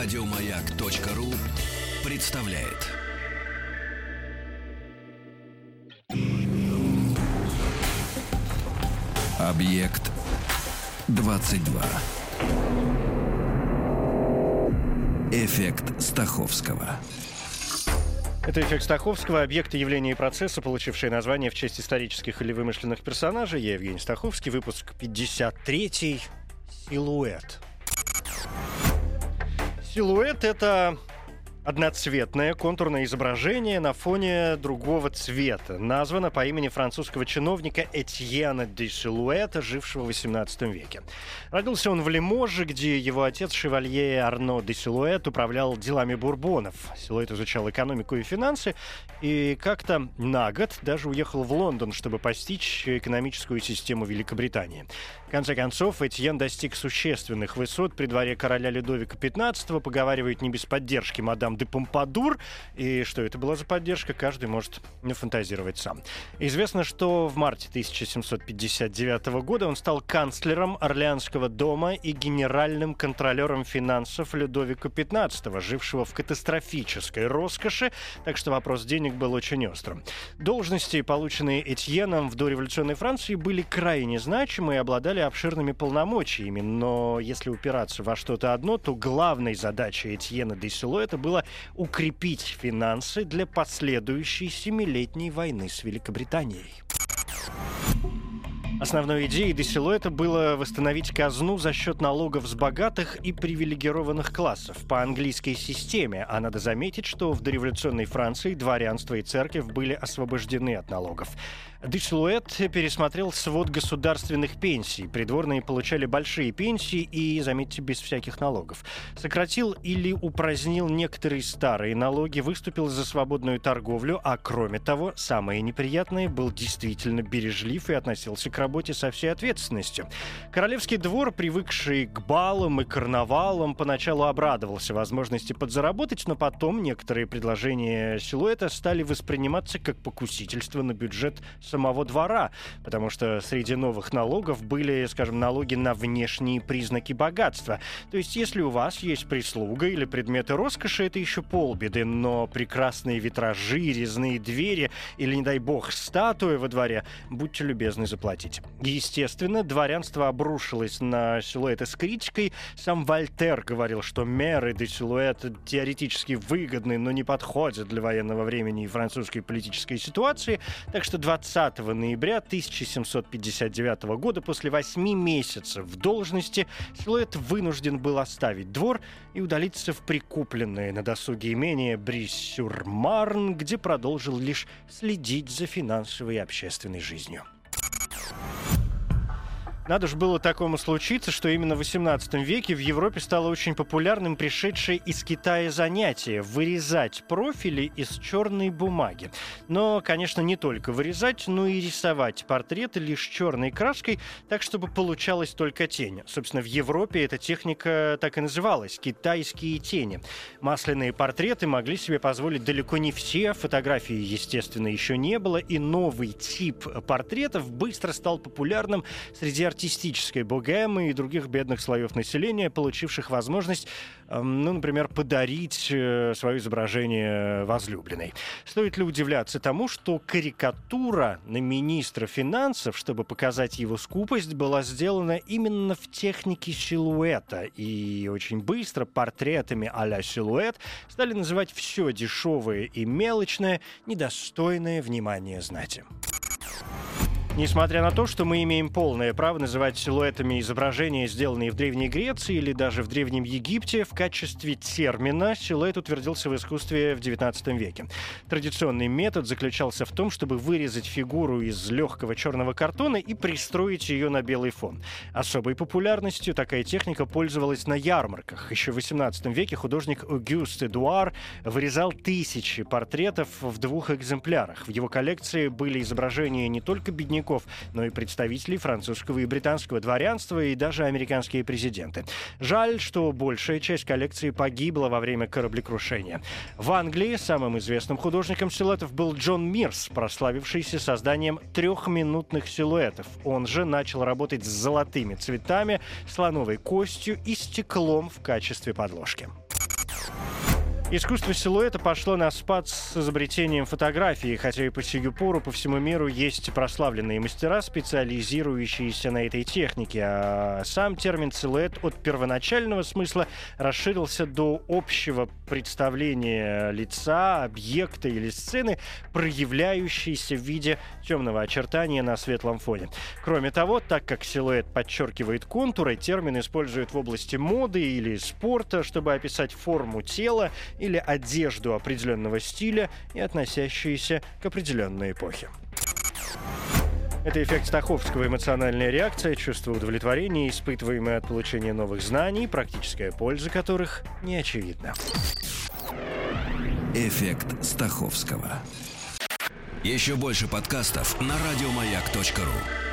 Радиомаяк.ру представляет. Объект 22. Эффект Стаховского. Это эффект Стаховского, объекты явления и процесса, получившие название в честь исторических или вымышленных персонажей. Я Евгений Стаховский, выпуск 53 «Силуэт». Силуэт — это одноцветное контурное изображение на фоне другого цвета. Названо по имени французского чиновника Этьена де Силуэта, жившего в XVIII веке. Родился он в Лиможе, где его отец, шевалье Арно де Силуэт, управлял делами бурбонов. Силуэт изучал экономику и финансы, и как-то на год даже уехал в Лондон, чтобы постичь экономическую систему Великобритании. В конце концов, Этьен достиг существенных высот при дворе короля Людовика XV, поговаривают не без поддержки мадам де Помпадур. И что это была за поддержка, каждый может фантазировать сам. Известно, что в марте 1759 года он стал канцлером Орлеанского дома и генеральным контролером финансов Людовика XV, жившего в катастрофической роскоши, так что вопрос денег был очень острым. Должности, полученные Этьеном в дореволюционной Франции, были крайне значимы и обладали обширными полномочиями, но если упираться во что-то одно, то главной задачей Этьена де Силуэта было укрепить финансы для последующей семилетней войны с Великобританией. Основной идеей Десилуэта было восстановить казну за счет налогов с богатых и привилегированных классов по английской системе, а надо заметить, что в дореволюционной Франции дворянство и церковь были освобождены от налогов. Десилуэт пересмотрел свод государственных пенсий. Придворные получали большие пенсии и, заметьте, без всяких налогов. Сократил или упразднил некоторые старые налоги, выступил за свободную торговлю, а кроме того, самое неприятное, был действительно бережлив и относился к работе со всей ответственностью. Королевский двор, привыкший к балам и карнавалам, поначалу обрадовался возможности подзаработать, но потом некоторые предложения силуэта стали восприниматься как покусительство на бюджет самого двора, потому что среди новых налогов были, скажем, налоги на внешние признаки богатства. То есть, если у вас есть прислуга или предметы роскоши, это еще полбеды, но прекрасные витражи, резные двери или, не дай бог, статуя во дворе, будьте любезны заплатить. Естественно, дворянство обрушилось на силуэты с критикой. Сам Вольтер говорил, что меры де силуэт теоретически выгодны, но не подходят для военного времени и французской политической ситуации. Так что 20 20 ноября 1759 года, после восьми месяцев в должности, Силуэт вынужден был оставить двор и удалиться в прикупленное на досуге имение Брис-сюр-Марн, где продолжил лишь следить за финансовой и общественной жизнью. Надо же было такому случиться, что именно в 18 веке в Европе стало очень популярным пришедшее из Китая занятие – вырезать профили из черной бумаги. Но, конечно, не только вырезать, но и рисовать портреты лишь черной краской, так, чтобы получалась только тень. Собственно, в Европе эта техника так и называлась – китайские тени. Масляные портреты могли себе позволить далеко не все, фотографии, естественно, еще не было, и новый тип портретов быстро стал популярным среди артистов артистической богемы и других бедных слоев населения, получивших возможность, эм, ну, например, подарить э, свое изображение возлюбленной. Стоит ли удивляться тому, что карикатура на министра финансов, чтобы показать его скупость, была сделана именно в технике силуэта. И очень быстро портретами а-ля силуэт стали называть все дешевое и мелочное, недостойное внимания знати. Несмотря на то, что мы имеем полное право называть силуэтами изображения, сделанные в Древней Греции или даже в Древнем Египте, в качестве термина силуэт утвердился в искусстве в XIX веке. Традиционный метод заключался в том, чтобы вырезать фигуру из легкого черного картона и пристроить ее на белый фон. Особой популярностью такая техника пользовалась на ярмарках. Еще в XVIII веке художник Огюст Эдуар вырезал тысячи портретов в двух экземплярах. В его коллекции были изображения не только бедняков, языков, но и представителей французского и британского дворянства и даже американские президенты. Жаль, что большая часть коллекции погибла во время кораблекрушения. В Англии самым известным художником силуэтов был Джон Мирс, прославившийся созданием трехминутных силуэтов. Он же начал работать с золотыми цветами, слоновой костью и стеклом в качестве подложки. Искусство силуэта пошло на спад с изобретением фотографии, хотя и по сию пору по всему миру есть прославленные мастера, специализирующиеся на этой технике. А сам термин силуэт от первоначального смысла расширился до общего представления лица, объекта или сцены, проявляющейся в виде темного очертания на светлом фоне. Кроме того, так как силуэт подчеркивает контуры, термин используют в области моды или спорта, чтобы описать форму тела или одежду определенного стиля и относящиеся к определенной эпохе. Это эффект Стаховского, эмоциональная реакция, чувство удовлетворения, испытываемое от получения новых знаний, практическая польза которых не очевидна. Эффект Стаховского. Еще больше подкастов на радиомаяк.ру.